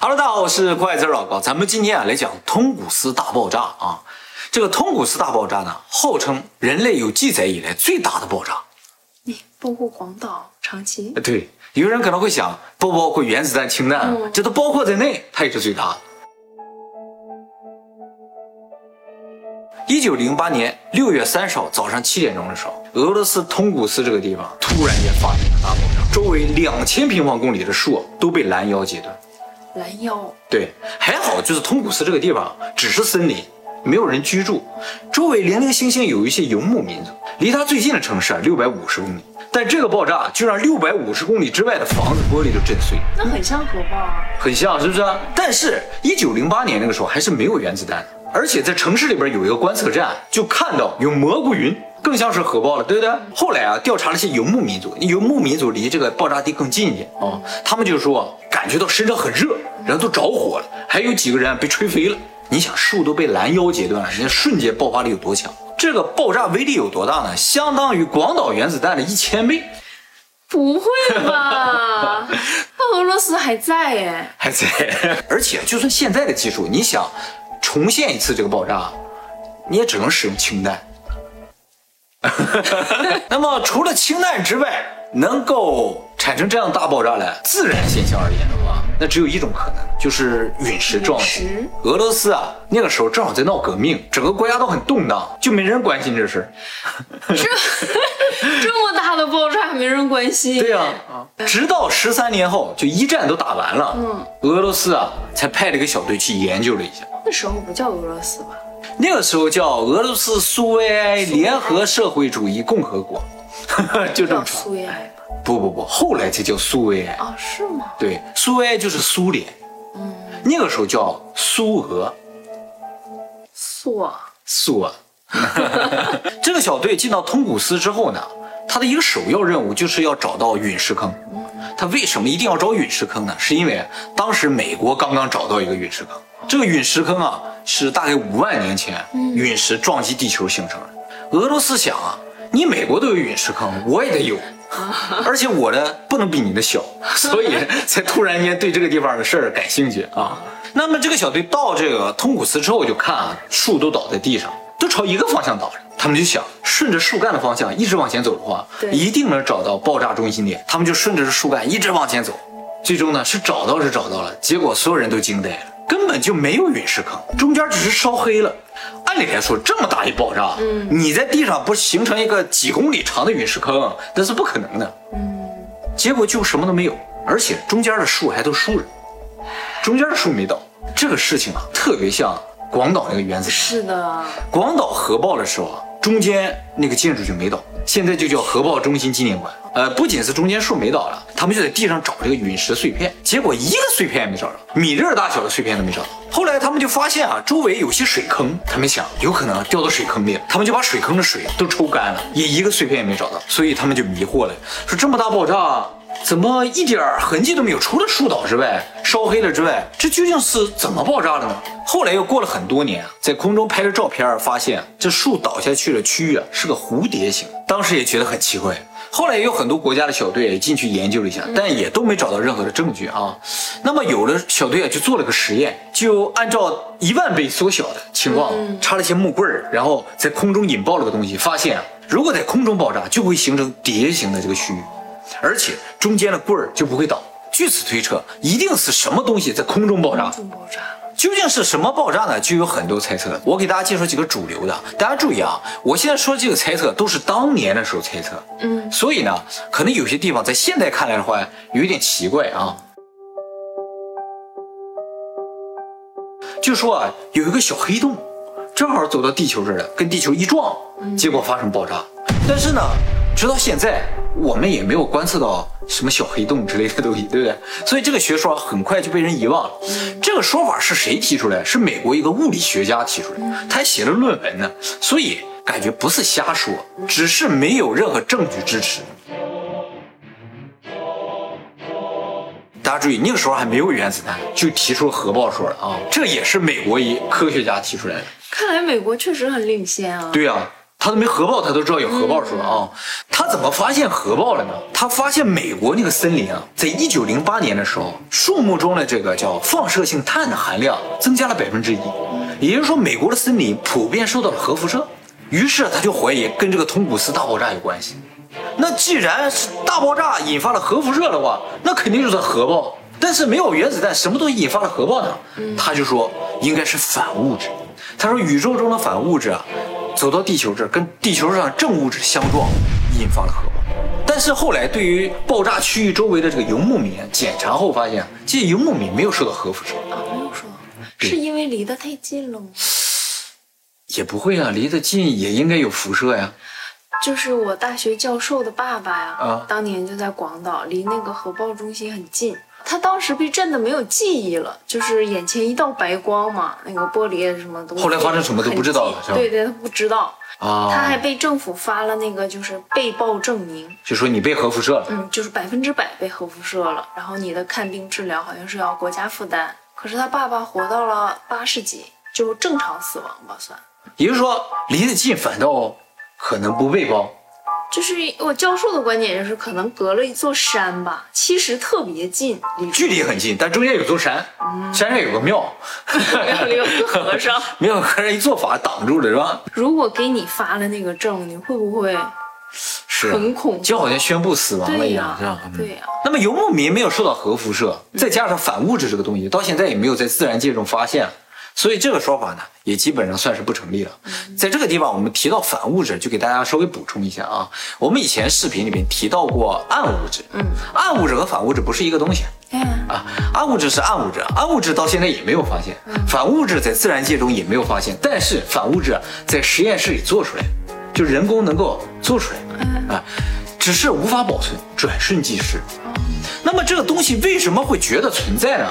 Hello，大家好，我是怪字老高，咱们今天啊来讲通古斯大爆炸啊。这个通古斯大爆炸呢，号称人类有记载以来最大的爆炸。你包括广岛、长崎呃，对，有人可能会想，不包括原子弹、氢弹，嗯这都包括在内，它也是最大的。一九零八年六月三十号早上七点钟的时候，俄罗斯通古斯这个地方突然间发生了大爆炸，周围两千平方公里的树都被拦腰截断。拦腰，对，还好就是通古斯这个地方只是森林，没有人居住，周围零零星星有一些游牧民族。离它最近的城市啊，六百五十公里，但这个爆炸就让六百五十公里之外的房子玻璃都震碎，那很像核爆啊。很像是不是？但是，一九零八年那个时候还是没有原子弹的，而且在城市里边有一个观测站，就看到有蘑菇云。更像是核爆了，对不对？后来啊，调查了一些游牧民族，游牧民族离这个爆炸地更近一点啊，他们就说感觉到身上很热，然后都着火了，还有几个人被吹飞了。你想，树都被拦腰截断了，人家瞬间爆发力有多强？这个爆炸威力有多大呢？相当于广岛原子弹的一千倍，不会吧？那俄罗斯还在哎，还在。而且，就算现在的技术，你想重现一次这个爆炸，你也只能使用氢弹。那么，除了氢弹之外，能够产生这样大爆炸来自然现象而言的话，那只有一种可能，就是陨石撞击。俄罗斯啊，那个时候正好在闹革命，整个国家都很动荡，就没人关心这事儿。这 这么大的爆炸没人关心。对呀、直到十三年后，就一战都打完了，嗯，俄罗斯啊才派了一个小队去研究了一下。那时候不叫俄罗斯吧？那个时候叫俄罗斯苏维埃联合社会主义共和国，就这么叫说。苏维埃吧？不不不，后来才叫苏维埃。啊，是吗？对，苏维埃就是苏联，嗯，那个时候叫苏俄，苏啊，苏俄。这个小队进到通古斯之后呢，他的一个首要任务就是要找到陨石坑。他为什么一定要找陨石坑呢？是因为当时美国刚刚找到一个陨石坑，这个陨石坑啊是大概五万年前陨石撞击地球形成的。俄罗斯想啊，你美国都有陨石坑，我也得有，而且我的不能比你的小，所以才突然间对这个地方的事儿感兴趣啊。那么这个小队到这个通古斯之后，就看啊，树都倒在地上，都朝一个方向倒着。他们就想，顺着树干的方向一直往前走的话，对一定能找到爆炸中心点。他们就顺着这树干一直往前走，最终呢是找到是找到了，结果所有人都惊呆了，根本就没有陨石坑，中间只是烧黑了。按理来说，这么大一爆炸，嗯，你在地上不形成一个几公里长的陨石坑，那是不可能的。嗯，结果就什么都没有，而且中间的树还都竖着，中间的树没倒。这个事情啊，特别像广岛那个原子弹。是的，广岛核爆的时候啊，中间那个建筑就没倒，现在就叫核爆中心纪念馆。呃，不仅是中间树没倒了，他们就在地上找这个陨石碎片，结果一个碎片也没找着，米粒大小的碎片都没找到。后来他们就发现啊，周围有些水坑，他们想有可能掉到水坑里了，他们就把水坑的水都抽干了，也一个碎片也没找到，所以他们就迷惑了，说这么大爆炸。怎么一点痕迹都没有？除了树倒之外，烧黑了之外，这究竟是怎么爆炸的呢？后来又过了很多年啊，在空中拍了照片，发现这树倒下去的区域啊是个蝴蝶形，当时也觉得很奇怪。后来也有很多国家的小队也进去研究了一下，但也都没找到任何的证据啊。那么有的小队啊就做了个实验，就按照一万倍缩小的情况，插了些木棍儿，然后在空中引爆了个东西，发现啊，如果在空中爆炸，就会形成蝶形的这个区域。而且中间的棍儿就不会倒。据此推测，一定是什么东西在空中爆炸。中爆炸了。究竟是什么爆炸呢？就有很多猜测。我给大家介绍几个主流的，大家注意啊，我现在说的这个猜测都是当年的时候猜测，嗯，所以呢，可能有些地方在现在看来的话有一点奇怪啊。就说啊，有一个小黑洞，正好走到地球这儿了，跟地球一撞，结果发生爆炸。但是呢，直到现在我们也没有观测到什么小黑洞之类的东西，对不对？所以这个学说很快就被人遗忘了。这个说法是谁提出来？是美国一个物理学家提出来，他还写了论文呢。所以感觉不是瞎说，只是没有任何证据支持。大家注意，那个时候还没有原子弹，就提出核爆说了啊，这也是美国一科学家提出来的。看来美国确实很领先啊。对呀、他都没核爆，他都知道有核爆说啊。他怎么发现核爆了呢？他发现美国那个森林啊，在一九零八年的时候，树木中的这个叫放射性碳的含量增加了百分之一，也就是说，美国的森林普遍受到了核辐射。于是他就怀疑跟这个通古斯大爆炸有关系。那既然是大爆炸引发了核辐射的话，那肯定就是核爆。但是没有原子弹，什么东西引发了核爆呢？他就说应该是反物质。他说宇宙中的反物质啊，走到地球这儿，跟地球上正物质相撞，引发了核爆。但是后来对于爆炸区域周围的这个游牧民检查后发现，这些游牧民没有受到核辐射啊，没有说，是因为离得太近了吗？也不会啊，离得近也应该有辐射呀。就是我大学教授的爸爸呀，啊，当年就在广岛，离那个核爆中心很近。他当时被震的没有记忆了，就是眼前一道白光嘛，那个玻璃什么都。后来发生什么都不知道了？对对，他不知道啊。他还被政府发了那个就是被曝证明，就说你被核辐射了。嗯，就是百分之百被核辐射了，然后你的看病治疗好像是要国家负担。可是他爸爸活到了八十几，就正常死亡吧算。也就是说，离得近反倒可能不被爆。就是我教授的观点，就是可能隔了一座山吧，其实特别近，距离很近，但中间有座山，山上有个庙，庙里有个和尚，庙和尚一做法挡住了，是吧？如果给你发了那个证，你会不会是很恐？就好像宣布死亡了一样，是吧？对呀。那么游牧民没有受到核辐射，再加上反物质这个东西，到现在也没有在自然界中发现。所以这个说法呢，也基本上算是不成立了。在这个地方，我们提到反物质，就给大家稍微补充一下啊。我们以前视频里面提到过暗物质，嗯，暗物质和反物质不是一个东西。嗯啊，暗物质是暗物质，暗物质到现在也没有发现，反物质在自然界中也没有发现，但是反物质在实验室里做出来，就人工能够做出来，啊，只是无法保存，转瞬即逝。那么这个东西为什么会觉得存在呢？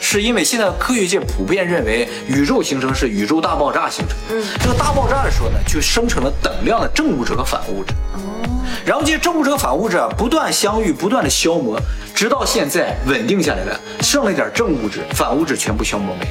是因为现在科学界普遍认为宇宙形成是宇宙大爆炸形成。嗯，这个大爆炸的时候呢，就生成了等量的正物质和反物质。哦，然后这些正物质和反物质啊不断相遇，不断的消磨，直到现在稳定下来了，剩了一点正物质，反物质全部消磨没了。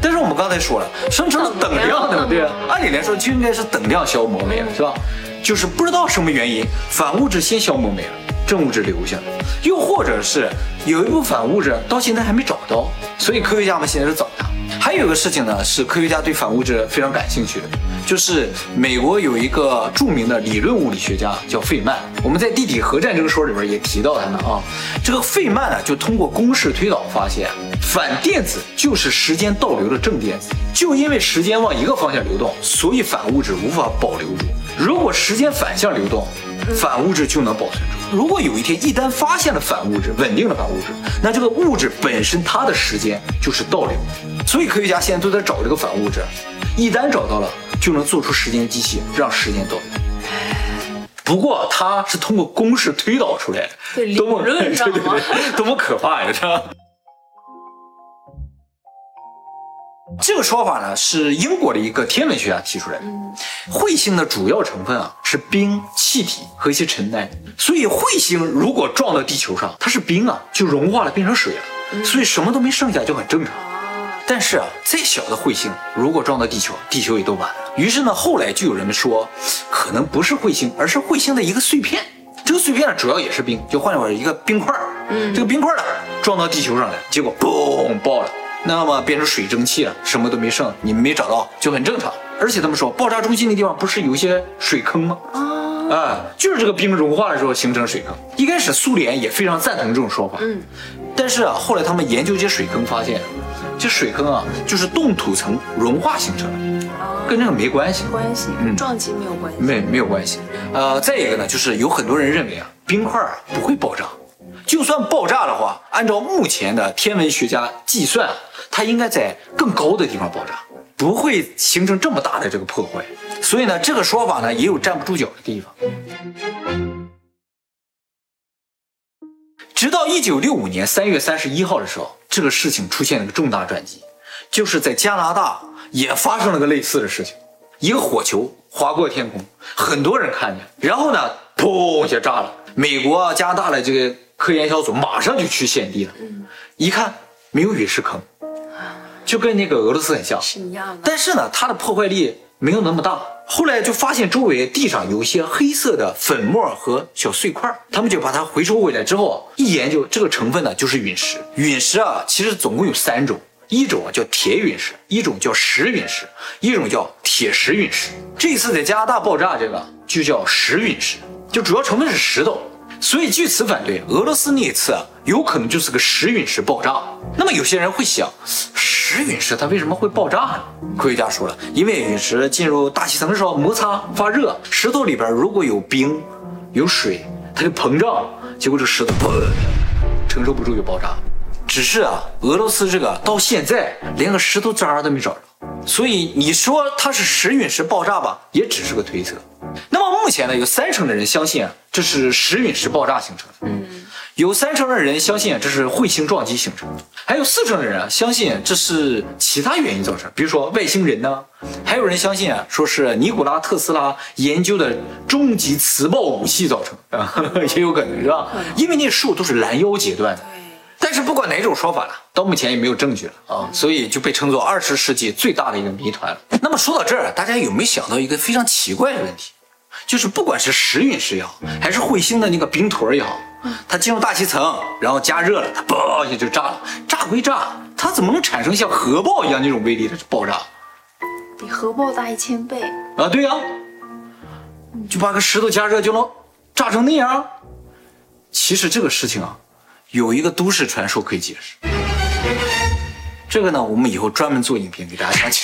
但是我们刚才说了，生成了等量的，对按理来说就应该是等量消磨没了，是吧？就是不知道什么原因，反物质先消磨没了。正物质留下，又或者是有一部分反物质到现在还没找到，所以科学家们现在是找它。还有一个事情呢，是科学家对反物质非常感兴趣的，就是美国有一个著名的理论物理学家叫费曼，我们在地底核战争说里边也提到他呢啊。这个费曼呢，就通过公式推导发现，反电子就是时间倒流的正电子，就因为时间往一个方向流动，所以反物质无法保留住。如果时间反向流动，反物质就能保存住。如果有一天一旦发现了反物质，稳定了反物质，那这个物质本身它的时间就是倒流。所以科学家现在都在找这个反物质，一旦找到了，就能做出时间机器，让时间倒流。不过它是通过公式推导出来的，多么 对对对，多么可怕呀！这。这个说法呢，是英国的一个天文学家提出来的。彗星的主要成分啊是冰、气体和一些尘埃，所以彗星如果撞到地球上，它是冰啊，就融化了变成水了，所以什么都没剩下就很正常。但是啊，再小的彗星如果撞到地球，地球也都完了。于是呢，后来就有人们说，可能不是彗星，而是彗星的一个碎片。这个碎片呢，主要也是冰，就换句话说，一个冰块儿。嗯，这个冰块呢撞到地球上来，结果嘣爆了。那么变成水蒸气了，什么都没剩，你们没找到就很正常。而且他们说，爆炸中心那地方不是有一些水坑吗？啊，啊，就是这个冰融化的时候形成水坑。一开始苏联也非常赞同这种说法，嗯，但是啊，后来他们研究这些水坑，发现这水坑啊，就是冻土层融化形成的，跟这个没关系，关系，嗯，撞击没有关系，没没有关系。呃，再一个呢，就是有很多人认为啊，冰块啊不会爆炸。就算爆炸的话，按照目前的天文学家计算，它应该在更高的地方爆炸，不会形成这么大的这个破坏。所以呢，这个说法呢也有站不住脚的地方。直到一九六五年三月三十一号的时候，这个事情出现了个重大转机，就是在加拿大也发生了个类似的事情，一个火球划过天空，很多人看见，然后呢，砰一下炸了。美国、加拿大的这个。科研小组马上就去现地了，一看没有陨石坑，就跟那个俄罗斯很像，是一样的。但是呢，它的破坏力没有那么大，后来就发现周围地上有一些黑色的粉末和小碎块，他们就把它回收回来之后，一研究这个成分呢，就是陨石。陨石啊，其实总共有三种，一种啊叫铁陨石，一种叫石陨石，一种叫铁石陨石。这次在加拿大爆炸这个就叫石陨石，就主要成分是石头。所以据此反对，俄罗斯那一次啊，有可能就是个石陨石爆炸。那么有些人会想，石陨石它为什么会爆炸呢？科学家说了，因为陨石进入大气层的时候摩擦发热，石头里边如果有冰、有水，它就膨胀，结果这石头砰，承受不住就爆炸。只是啊，俄罗斯这个到现在连个石头渣都没找着，所以你说它是石陨石爆炸吧，也只是个推测。目前呢，有三成的人相信啊，这是石陨石爆炸形成的。嗯，有三成的人相信这是彗星撞击形成的，还有四成的人啊相信这是其他原因造成，比如说外星人呢，还有人相信啊，说是尼古拉特斯拉研究的终极磁暴武器造成啊，也有可能是吧？因为那树都是拦腰截断的。但是不管哪种说法了，到目前也没有证据了啊，所以就被称作二十世纪最大的一个谜团了。那么说到这儿，大家有没有想到一个非常奇怪的问题？就是不管是石陨石也好，还是彗星的那个冰坨也好，它进入大气层，然后加热了，它嘣一下就炸了。炸归炸，它怎么能产生像核爆一样那种威力的爆炸？比核爆大一千倍啊！对呀，就把个石头加热就能炸成那样。其实这个事情啊，有一个都市传说可以解释。这个呢，我们以后专门做影片给大家讲解。